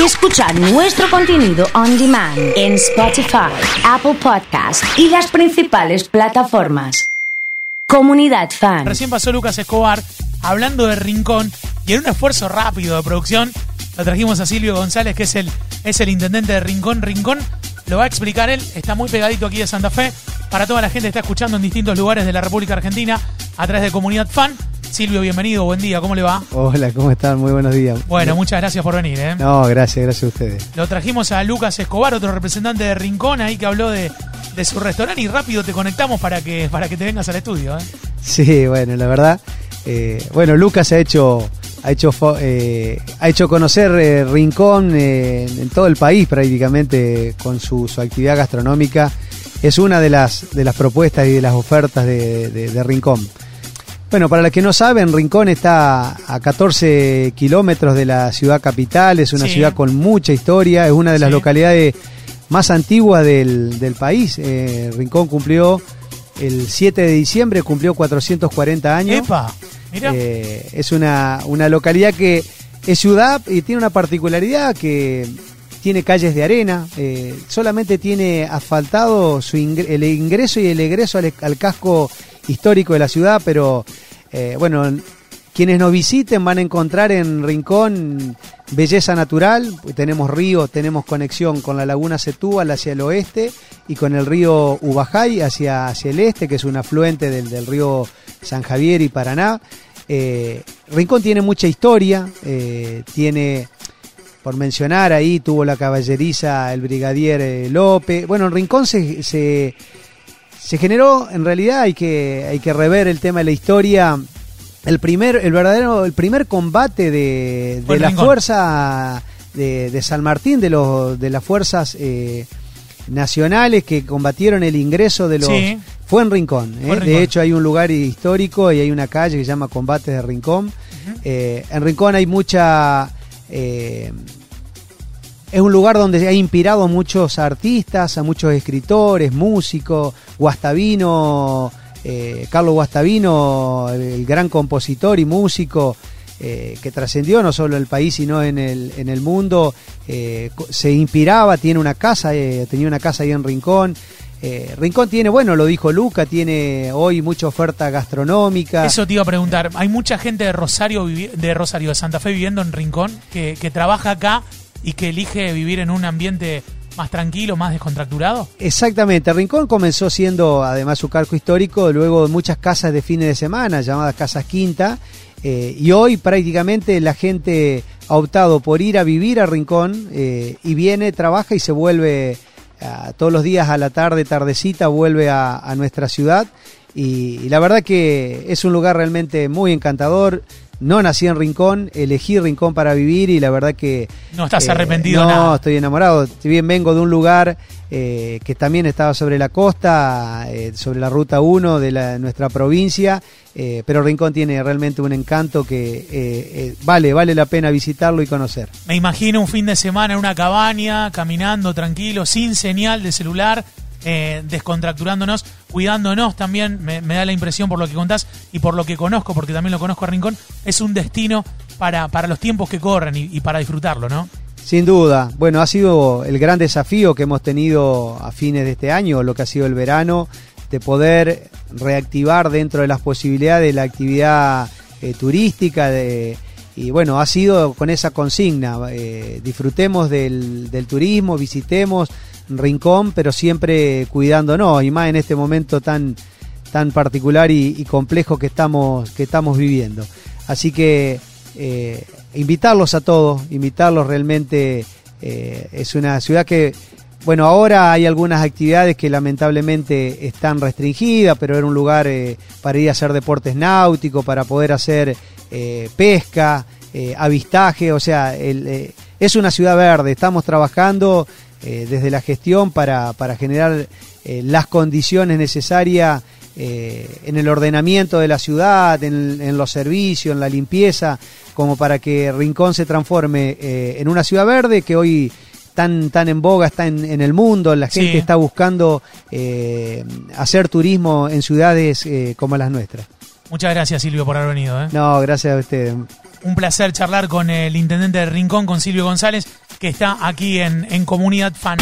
y escuchar nuestro contenido on demand en Spotify, Apple Podcast y las principales plataformas. Comunidad Fan. Recién pasó Lucas Escobar hablando de Rincón y en un esfuerzo rápido de producción lo trajimos a Silvio González, que es el, es el intendente de Rincón. Rincón lo va a explicar él, está muy pegadito aquí de Santa Fe. Para toda la gente que está escuchando en distintos lugares de la República Argentina a través de Comunidad Fan. Silvio, bienvenido, buen día, ¿cómo le va? Hola, ¿cómo están? Muy buenos días. Bueno, muchas gracias por venir. ¿eh? No, gracias, gracias a ustedes. Lo trajimos a Lucas Escobar, otro representante de Rincón, ahí que habló de, de su restaurante y rápido te conectamos para que, para que te vengas al estudio. ¿eh? Sí, bueno, la verdad. Eh, bueno, Lucas ha hecho, ha hecho, eh, ha hecho conocer eh, Rincón eh, en todo el país prácticamente con su, su, actividad gastronómica. Es una de las, de las propuestas y de las ofertas de, de, de Rincón. Bueno, para los que no saben, Rincón está a 14 kilómetros de la ciudad capital, es una Sí. ciudad con mucha historia, es una de las Sí. localidades más antiguas del, del país. Eh, Rincón cumplió el 7 de diciembre, cumplió 440 años. Epa, mira. Eh, es una, una localidad que es ciudad y tiene una particularidad que tiene calles de arena, eh, solamente tiene asfaltado su ingre- el ingreso y el egreso al, al casco histórico de la ciudad, pero eh, bueno, quienes nos visiten van a encontrar en Rincón belleza natural, tenemos río, tenemos conexión con la laguna Setúbal hacia el oeste y con el río Ubajay hacia, hacia el este, que es un afluente del, del río San Javier y Paraná. Eh, Rincón tiene mucha historia, eh, tiene, por mencionar ahí, tuvo la caballeriza el brigadier López. Bueno, en Rincón se, se, se generó, en realidad hay que, hay que rever el tema de la historia. El primer, el verdadero, el primer combate de, de la Rincón. fuerza de, de San Martín, de los, de las fuerzas eh, nacionales que combatieron el ingreso de los Sí. fue en Rincón. ¿eh? De hecho, hay un lugar histórico y hay una calle que se llama Combates de Rincón. Eh, en Rincón hay mucha. Es un lugar donde ha inspirado a muchos artistas, a muchos escritores, músicos. Guastavino, eh, Carlos Guastavino, el, gran compositor y músico. eh, que trascendió no solo en el país sino en el, en el mundo, eh, se inspiraba, tiene una casa, tenía una casa ahí en Rincón, Rincón tiene, bueno, lo dijo Luca, tiene hoy mucha oferta gastronómica. Eso te iba a preguntar. Hay mucha gente de Rosario, de Rosario, de Santa Fe viviendo en Rincón, que trabaja acá y que elige vivir en un ambiente más tranquilo, más descontracturado. Exactamente, Rincón comenzó siendo además su cargo histórico, luego muchas casas de fines de semana, llamadas casas quinta, eh, y hoy prácticamente la gente ha optado por ir a vivir a Rincón eh, y viene, trabaja y se vuelve ah, todos los días a la tarde, tardecita, vuelve a, a nuestra ciudad. Y, y la verdad que es un lugar realmente muy encantador. No nací en Rincón, elegí Rincón para vivir y la verdad que... No estás eh, arrepentido no, nada. estoy enamorado. Si bien vengo de un lugar eh, que también estaba sobre la costa, eh, sobre la ruta 1 de la- nuestra provincia, pero Rincón tiene realmente un encanto que vale, vale la pena visitarlo y conocer. Me imagino un fin de semana en una cabaña, caminando tranquilo, sin señal de celular, descontracturándonos, cuidándonos también, me, da la impresión por lo que contás y por lo que conozco, porque también lo conozco a Rincón, es un destino para, para los tiempos que corren y, para disfrutarlo, ¿no? Sin duda, bueno, ha sido el gran desafío que hemos tenido a fines de este año, lo que ha sido el verano, de poder reactivar dentro de las posibilidades la actividad eh, turística de, y bueno, ha sido con esa consigna, eh, disfrutemos del turismo, visitemos Rincón, pero siempre cuidándonos y más en este momento tan, tan particular y, complejo que estamos, que estamos viviendo. Así que eh, invitarlos a todos, invitarlos realmente. eh, es una ciudad que, bueno, ahora hay algunas actividades que lamentablemente están restringidas, pero era un lugar eh, para ir a hacer deportes náuticos, para poder hacer pesca, avistaje, o sea, es una ciudad verde, estamos trabajando eh, desde la gestión para, para generar eh, las condiciones necesarias eh, en el ordenamiento de la ciudad, en, en los servicios, en la limpieza, como para que Rincón se transforme en una ciudad verde que hoy tan, tan en boga está en, en el mundo, la gente Sí. está buscando hacer turismo en ciudades como las nuestras. Muchas gracias Silvio por haber venido. No, gracias a ustedes. Un placer charlar con el intendente de Rincón, con Silvio González. que está aquí en, en Comunidad Fan.